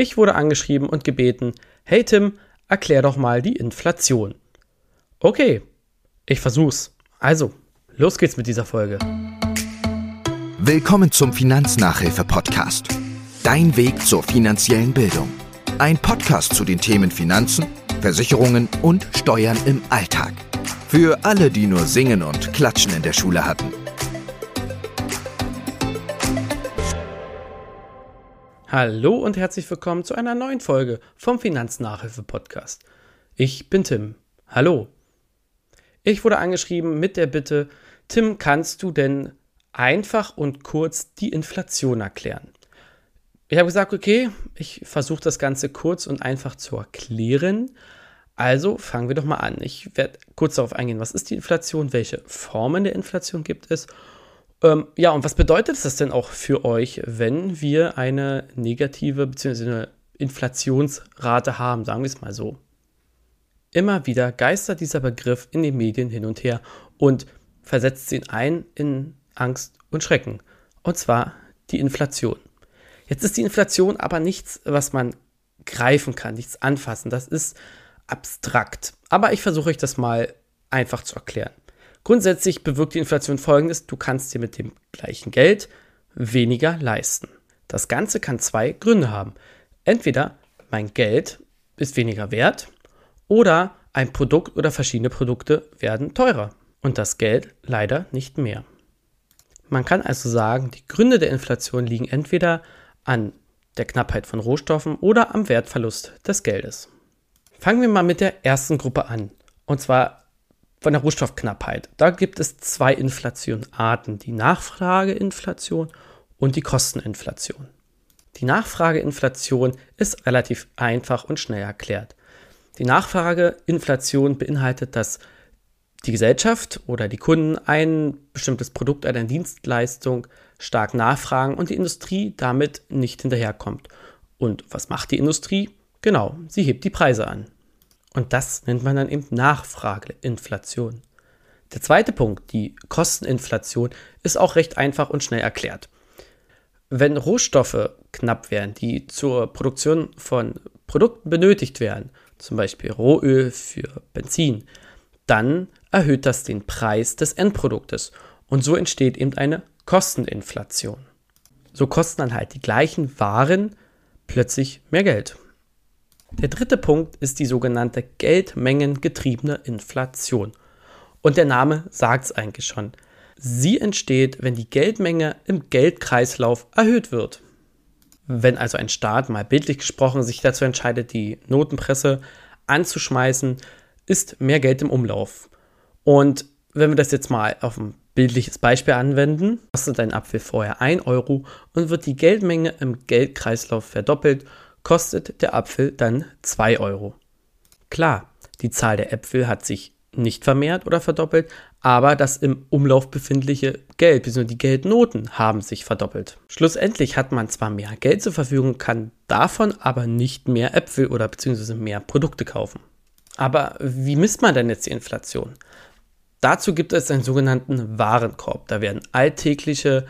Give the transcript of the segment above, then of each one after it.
Ich wurde angeschrieben und gebeten, hey Tim, erklär doch mal die Inflation. Okay, ich versuch's. Also, los geht's mit dieser Folge. Willkommen zum Finanznachhilfe-Podcast. Dein Weg zur finanziellen Bildung. Ein Podcast zu den Themen Finanzen, Versicherungen und Steuern im Alltag. Für alle, die nur Singen und Klatschen in der Schule hatten. Hallo und herzlich willkommen zu einer neuen Folge vom Finanznachhilfe-Podcast. Ich bin Tim. Hallo. Ich wurde angeschrieben mit der Bitte, Tim, kannst du denn einfach und kurz die Inflation erklären? Ich habe gesagt, okay, ich versuche das Ganze kurz und einfach zu erklären. Also fangen wir doch mal an. Ich werde kurz darauf eingehen, was ist die Inflation, welche Formen der Inflation gibt es ähm, ja, und was bedeutet das denn auch für euch, wenn wir eine negative bzw. eine Inflationsrate haben, sagen wir es mal so? Immer wieder geistert dieser Begriff in den Medien hin und her und versetzt ihn ein in Angst und Schrecken. Und zwar die Inflation. Jetzt ist die Inflation aber nichts, was man greifen kann, nichts anfassen. Das ist abstrakt. Aber ich versuche euch das mal einfach zu erklären. Grundsätzlich bewirkt die Inflation folgendes, du kannst dir mit dem gleichen Geld weniger leisten. Das Ganze kann zwei Gründe haben. Entweder mein Geld ist weniger wert oder ein Produkt oder verschiedene Produkte werden teurer und das Geld leider nicht mehr. Man kann also sagen, die Gründe der Inflation liegen entweder an der Knappheit von Rohstoffen oder am Wertverlust des Geldes. Fangen wir mal mit der ersten Gruppe an, und zwar von der Rohstoffknappheit. Da gibt es zwei Inflationarten, die Nachfrageinflation und die Kosteninflation. Die Nachfrageinflation ist relativ einfach und schnell erklärt. Die Nachfrageinflation beinhaltet, dass die Gesellschaft oder die Kunden ein bestimmtes Produkt, eine Dienstleistung stark nachfragen und die Industrie damit nicht hinterherkommt. Und was macht die Industrie? Genau, sie hebt die Preise an. Und das nennt man dann eben Nachfrageinflation. Der zweite Punkt, die Kosteninflation, ist auch recht einfach und schnell erklärt. Wenn Rohstoffe knapp werden, die zur Produktion von Produkten benötigt werden, zum Beispiel Rohöl für Benzin, dann erhöht das den Preis des Endproduktes und so entsteht eben eine Kosteninflation. So kosten dann halt die gleichen Waren plötzlich mehr Geld. Der dritte Punkt ist die sogenannte geldmengengetriebene Inflation. Und der Name sagt es eigentlich schon. Sie entsteht, wenn die Geldmenge im Geldkreislauf erhöht wird. Wenn also ein Staat, mal bildlich gesprochen, sich dazu entscheidet, die Notenpresse anzuschmeißen, ist mehr Geld im Umlauf. Und wenn wir das jetzt mal auf ein bildliches Beispiel anwenden, kostet ein Apfel vorher 1 Euro und wird die Geldmenge im Geldkreislauf verdoppelt kostet der Apfel dann 2 Euro. Klar, die Zahl der Äpfel hat sich nicht vermehrt oder verdoppelt, aber das im Umlauf befindliche Geld, bzw. die Geldnoten haben sich verdoppelt. Schlussendlich hat man zwar mehr Geld zur Verfügung, kann davon aber nicht mehr Äpfel oder bzw. mehr Produkte kaufen. Aber wie misst man denn jetzt die Inflation? Dazu gibt es einen sogenannten Warenkorb. Da werden alltägliche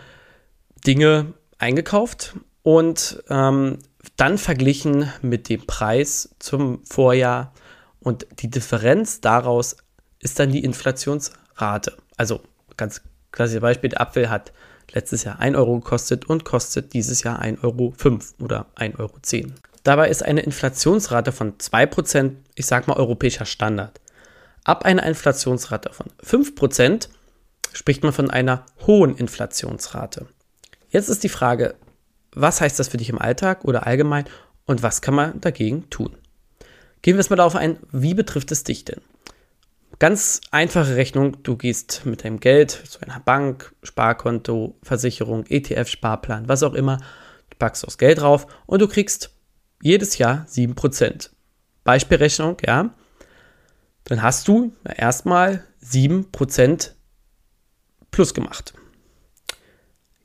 Dinge eingekauft und ähm, dann verglichen mit dem Preis zum Vorjahr und die Differenz daraus ist dann die Inflationsrate. Also ganz klassisches Beispiel, der Apfel hat letztes Jahr 1 Euro gekostet und kostet dieses Jahr 1,05 Euro oder 1,10 Euro. Dabei ist eine Inflationsrate von 2%, ich sag mal, europäischer Standard. Ab einer Inflationsrate von 5% spricht man von einer hohen Inflationsrate. Jetzt ist die Frage, was heißt das für dich im Alltag oder allgemein und was kann man dagegen tun? Gehen wir es mal darauf ein, wie betrifft es dich denn? Ganz einfache Rechnung, du gehst mit deinem Geld zu einer Bank, Sparkonto, Versicherung, ETF, Sparplan, was auch immer, du packst das Geld drauf und du kriegst jedes Jahr 7%. Beispielrechnung, ja, dann hast du erstmal 7% plus gemacht.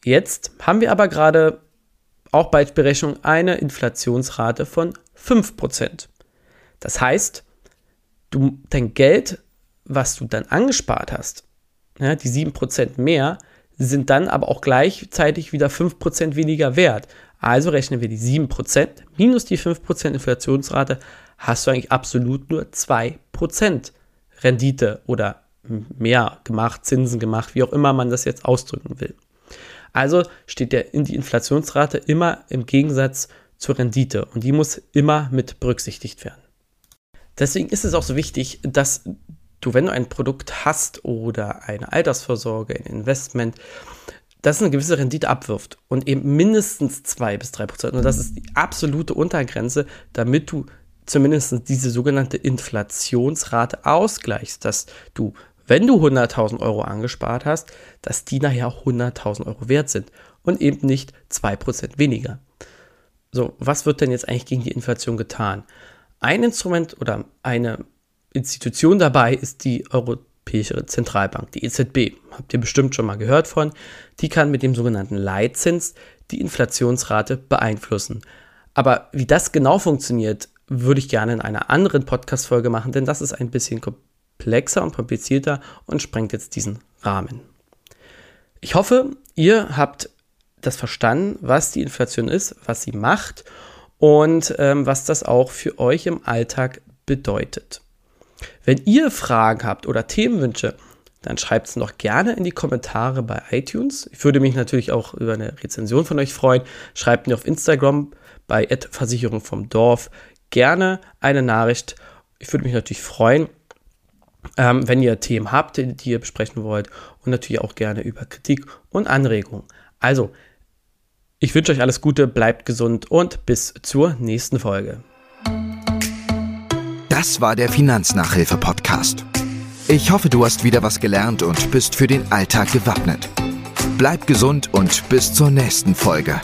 Jetzt haben wir aber gerade auch bei Berechnung eine Inflationsrate von 5%. Das heißt, du, dein Geld, was du dann angespart hast, ja, die 7% mehr, sind dann aber auch gleichzeitig wieder 5% weniger wert. Also rechnen wir die 7% minus die 5% Inflationsrate, hast du eigentlich absolut nur 2% Rendite oder mehr gemacht, Zinsen gemacht, wie auch immer man das jetzt ausdrücken will. Also steht der die Inflationsrate immer im Gegensatz zur Rendite und die muss immer mit berücksichtigt werden. Deswegen ist es auch so wichtig, dass du, wenn du ein Produkt hast oder eine Altersvorsorge, ein Investment, das eine gewisse Rendite abwirft und eben mindestens 2 bis 3 Prozent. Und das ist die absolute Untergrenze, damit du zumindest diese sogenannte Inflationsrate ausgleichst, dass du, wenn du 100.000 Euro angespart hast, dass die nachher 100.000 Euro wert sind und eben nicht 2% weniger. So, was wird denn jetzt eigentlich gegen die Inflation getan? Ein Instrument oder eine Institution dabei ist die Europäische Zentralbank, die EZB. Habt ihr bestimmt schon mal gehört von. Die kann mit dem sogenannten Leitzins die Inflationsrate beeinflussen. Aber wie das genau funktioniert, würde ich gerne in einer anderen Podcast-Folge machen, denn das ist ein bisschen komplexer und komplizierter und sprengt jetzt diesen Rahmen. Ich hoffe, ihr habt das verstanden, was die Inflation ist, was sie macht und ähm, was das auch für euch im Alltag bedeutet. Wenn ihr Fragen habt oder Themenwünsche, dann schreibt es noch gerne in die Kommentare bei iTunes. Ich würde mich natürlich auch über eine Rezension von euch freuen. Schreibt mir auf Instagram bei Versicherung vom Dorf gerne eine Nachricht. Ich würde mich natürlich freuen, ähm, wenn ihr Themen habt, die, ihr besprechen wollt und natürlich auch gerne über Kritik und Anregungen. Also, ich wünsche euch alles Gute, bleibt gesund und bis zur nächsten Folge. Das war der Finanznachhilfe-Podcast. Ich hoffe, du hast wieder was gelernt und bist für den Alltag gewappnet. Bleib gesund und bis zur nächsten Folge.